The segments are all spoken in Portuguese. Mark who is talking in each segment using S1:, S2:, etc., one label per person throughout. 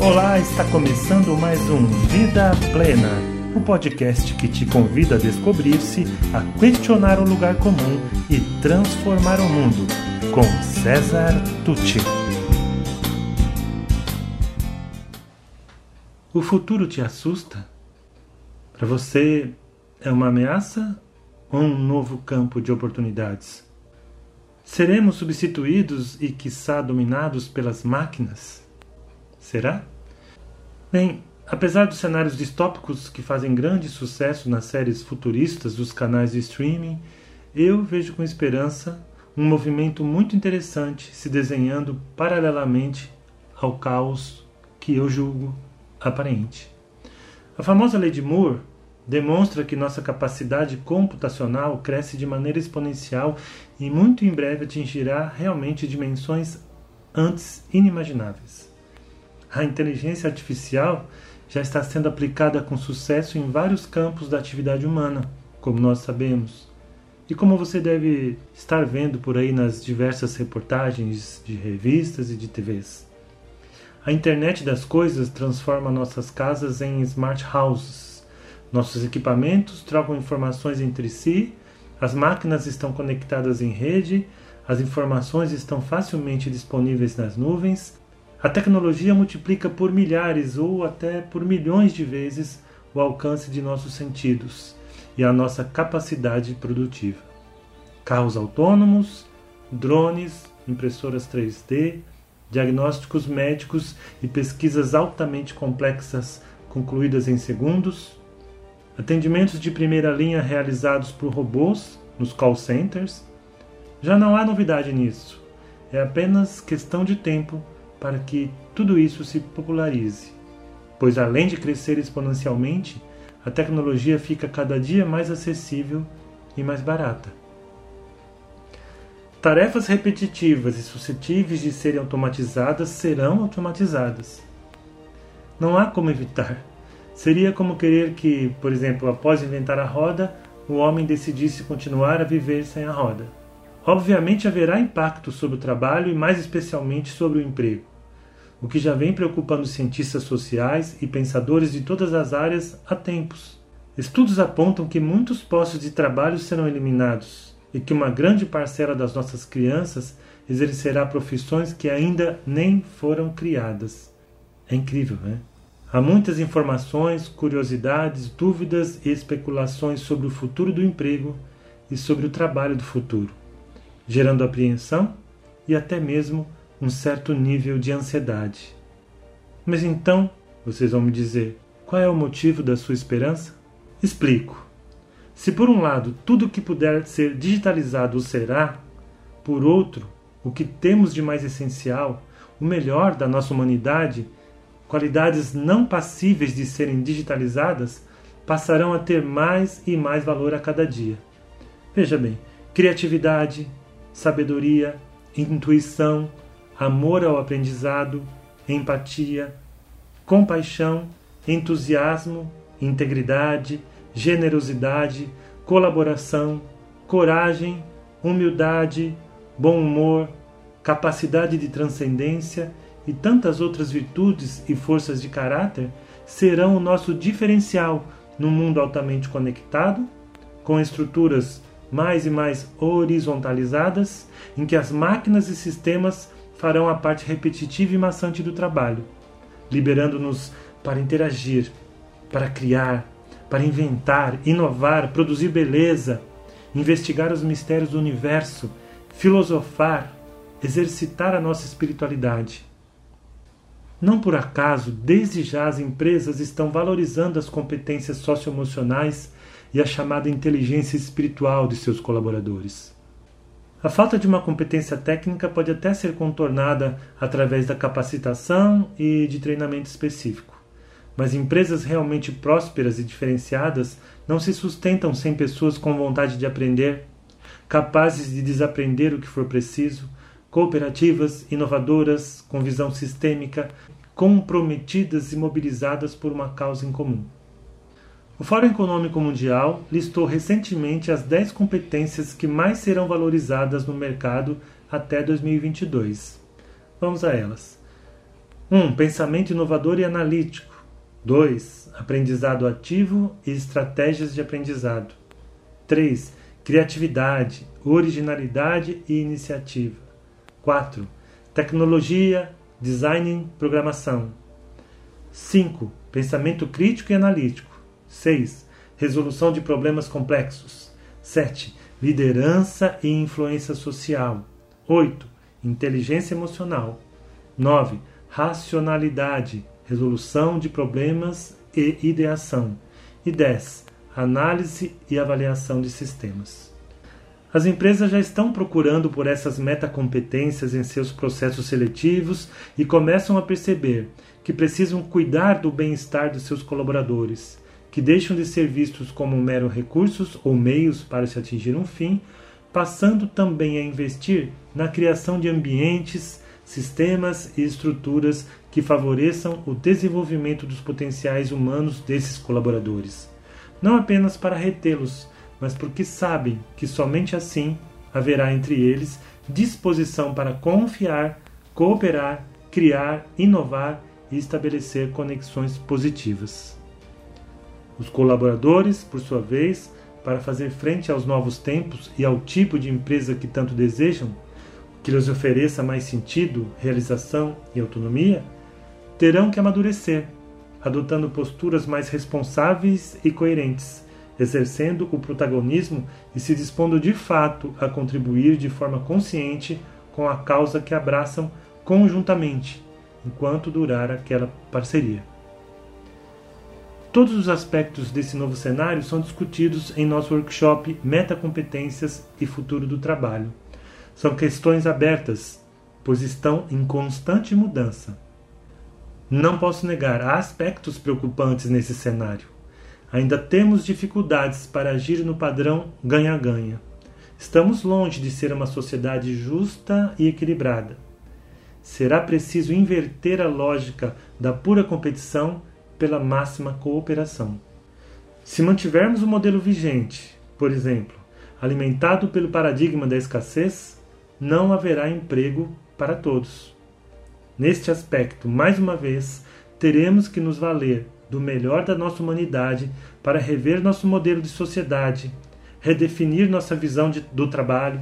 S1: Olá, está começando mais um Vida Plena, o um podcast que te convida a descobrir-se, a questionar o lugar comum e transformar o mundo, com César Tucci. O futuro te assusta? Para você é uma ameaça ou um novo campo de oportunidades? Seremos substituídos e, quiçá, dominados pelas máquinas? Será? Bem, apesar dos cenários distópicos que fazem grande sucesso nas séries futuristas dos canais de streaming, eu vejo com esperança um movimento muito interessante se desenhando paralelamente ao caos que eu julgo aparente. A famosa lei de Moore demonstra que nossa capacidade computacional cresce de maneira exponencial e muito em breve atingirá realmente dimensões antes inimagináveis. A inteligência artificial já está sendo aplicada com sucesso em vários campos da atividade humana, como nós sabemos. E como você deve estar vendo por aí nas diversas reportagens de revistas e de TVs. A internet das coisas transforma nossas casas em smart houses nossos equipamentos trocam informações entre si, as máquinas estão conectadas em rede, as informações estão facilmente disponíveis nas nuvens. A tecnologia multiplica por milhares ou até por milhões de vezes o alcance de nossos sentidos e a nossa capacidade produtiva. Carros autônomos, drones, impressoras 3D, diagnósticos médicos e pesquisas altamente complexas concluídas em segundos, atendimentos de primeira linha realizados por robôs nos call centers. Já não há novidade nisso. É apenas questão de tempo para que tudo isso se popularize. Pois além de crescer exponencialmente, a tecnologia fica cada dia mais acessível e mais barata. Tarefas repetitivas e suscetíveis de serem automatizadas serão automatizadas. Não há como evitar. Seria como querer que, por exemplo, após inventar a roda, o homem decidisse continuar a viver sem a roda. Obviamente haverá impacto sobre o trabalho e mais especialmente sobre o emprego, o que já vem preocupando cientistas sociais e pensadores de todas as áreas há tempos. Estudos apontam que muitos postos de trabalho serão eliminados e que uma grande parcela das nossas crianças exercerá profissões que ainda nem foram criadas. É incrível, né? Há muitas informações, curiosidades, dúvidas e especulações sobre o futuro do emprego e sobre o trabalho do futuro, gerando apreensão e até mesmo um certo nível de ansiedade. Mas então, vocês vão me dizer, qual é o motivo da sua esperança? Explico. Se por um lado tudo que puder ser digitalizado será, por outro, o que temos de mais essencial, o melhor da nossa humanidade, qualidades não passíveis de serem digitalizadas passarão a ter mais e mais valor a cada dia. Veja bem, criatividade, sabedoria, intuição, amor ao aprendizado, empatia, compaixão, entusiasmo, integridade, generosidade, colaboração, coragem, humildade, bom humor, capacidade de transcendência e tantas outras virtudes e forças de caráter serão o nosso diferencial no mundo altamente conectado, com estruturas mais e mais horizontalizadas, em que as máquinas e sistemas farão a parte repetitiva e maçante do trabalho, liberando-nos para interagir, para criar, para inventar, inovar, produzir beleza, investigar os mistérios do universo, filosofar, exercitar a nossa espiritualidade. Não por acaso, desde já as empresas estão valorizando as competências socioemocionais e a chamada inteligência espiritual de seus colaboradores. A falta de uma competência técnica pode até ser contornada através da capacitação e de treinamento específico. Mas empresas realmente prósperas e diferenciadas não se sustentam sem pessoas com vontade de aprender, capazes de desaprender o que for preciso, cooperativas, inovadoras, com visão sistêmica, comprometidas e mobilizadas por uma causa em comum. O Fórum Econômico Mundial listou recentemente as 10 competências que mais serão valorizadas no mercado até 2022. Vamos a elas. 1. Um, pensamento inovador e analítico. 2. Aprendizado ativo e estratégias de aprendizado. 3. Criatividade, originalidade e iniciativa. 4. Tecnologia, design programação. 5. Pensamento crítico e analítico. 6. Resolução de problemas complexos. 7. Liderança e influência social. 8. Inteligência emocional. 9. Racionalidade, resolução de problemas e ideação. E 10. Análise e avaliação de sistemas. As empresas já estão procurando por essas metacompetências em seus processos seletivos e começam a perceber que precisam cuidar do bem-estar de seus colaboradores, que deixam de ser vistos como mero recursos ou meios para se atingir um fim, passando também a investir na criação de ambientes, sistemas e estruturas que favoreçam o desenvolvimento dos potenciais humanos desses colaboradores, não apenas para retê-los mas porque sabem que somente assim haverá entre eles disposição para confiar, cooperar, criar, inovar e estabelecer conexões positivas. Os colaboradores, por sua vez, para fazer frente aos novos tempos e ao tipo de empresa que tanto desejam, que lhes ofereça mais sentido, realização e autonomia, terão que amadurecer, adotando posturas mais responsáveis e coerentes exercendo o protagonismo e se dispondo de fato a contribuir de forma consciente com a causa que abraçam conjuntamente, enquanto durar aquela parceria. Todos os aspectos desse novo cenário são discutidos em nosso workshop Metacompetências e Futuro do Trabalho. São questões abertas, pois estão em constante mudança. Não posso negar, há aspectos preocupantes nesse cenário Ainda temos dificuldades para agir no padrão ganha-ganha. Estamos longe de ser uma sociedade justa e equilibrada. Será preciso inverter a lógica da pura competição pela máxima cooperação. Se mantivermos o modelo vigente, por exemplo, alimentado pelo paradigma da escassez, não haverá emprego para todos. Neste aspecto, mais uma vez, teremos que nos valer do melhor da nossa humanidade para rever nosso modelo de sociedade, redefinir nossa visão de, do trabalho,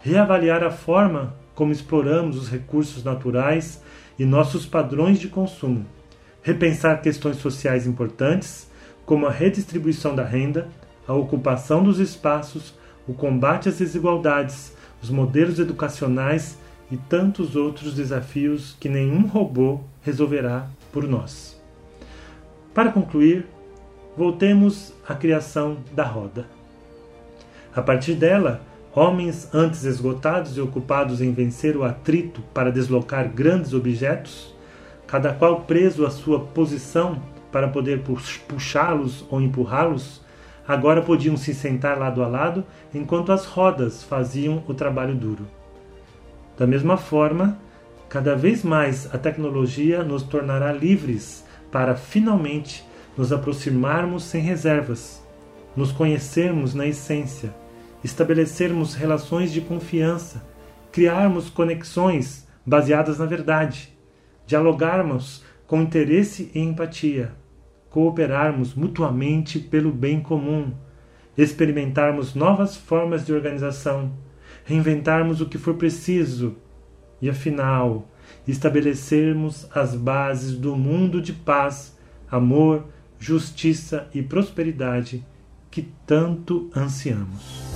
S1: reavaliar a forma como exploramos os recursos naturais e nossos padrões de consumo, repensar questões sociais importantes, como a redistribuição da renda, a ocupação dos espaços, o combate às desigualdades, os modelos educacionais e tantos outros desafios que nenhum robô resolverá por nós. Para concluir, voltemos à criação da roda. A partir dela, homens antes esgotados e ocupados em vencer o atrito para deslocar grandes objetos, cada qual preso à sua posição para poder puxá-los ou empurrá-los, agora podiam se sentar lado a lado enquanto as rodas faziam o trabalho duro. Da mesma forma, cada vez mais a tecnologia nos tornará livres para finalmente nos aproximarmos sem reservas, nos conhecermos na essência, estabelecermos relações de confiança, criarmos conexões baseadas na verdade, dialogarmos com interesse e empatia, cooperarmos mutuamente pelo bem comum, experimentarmos novas formas de organização, reinventarmos o que for preciso e, afinal, estabelecermos as bases do mundo de paz, amor, justiça e prosperidade que tanto ansiamos.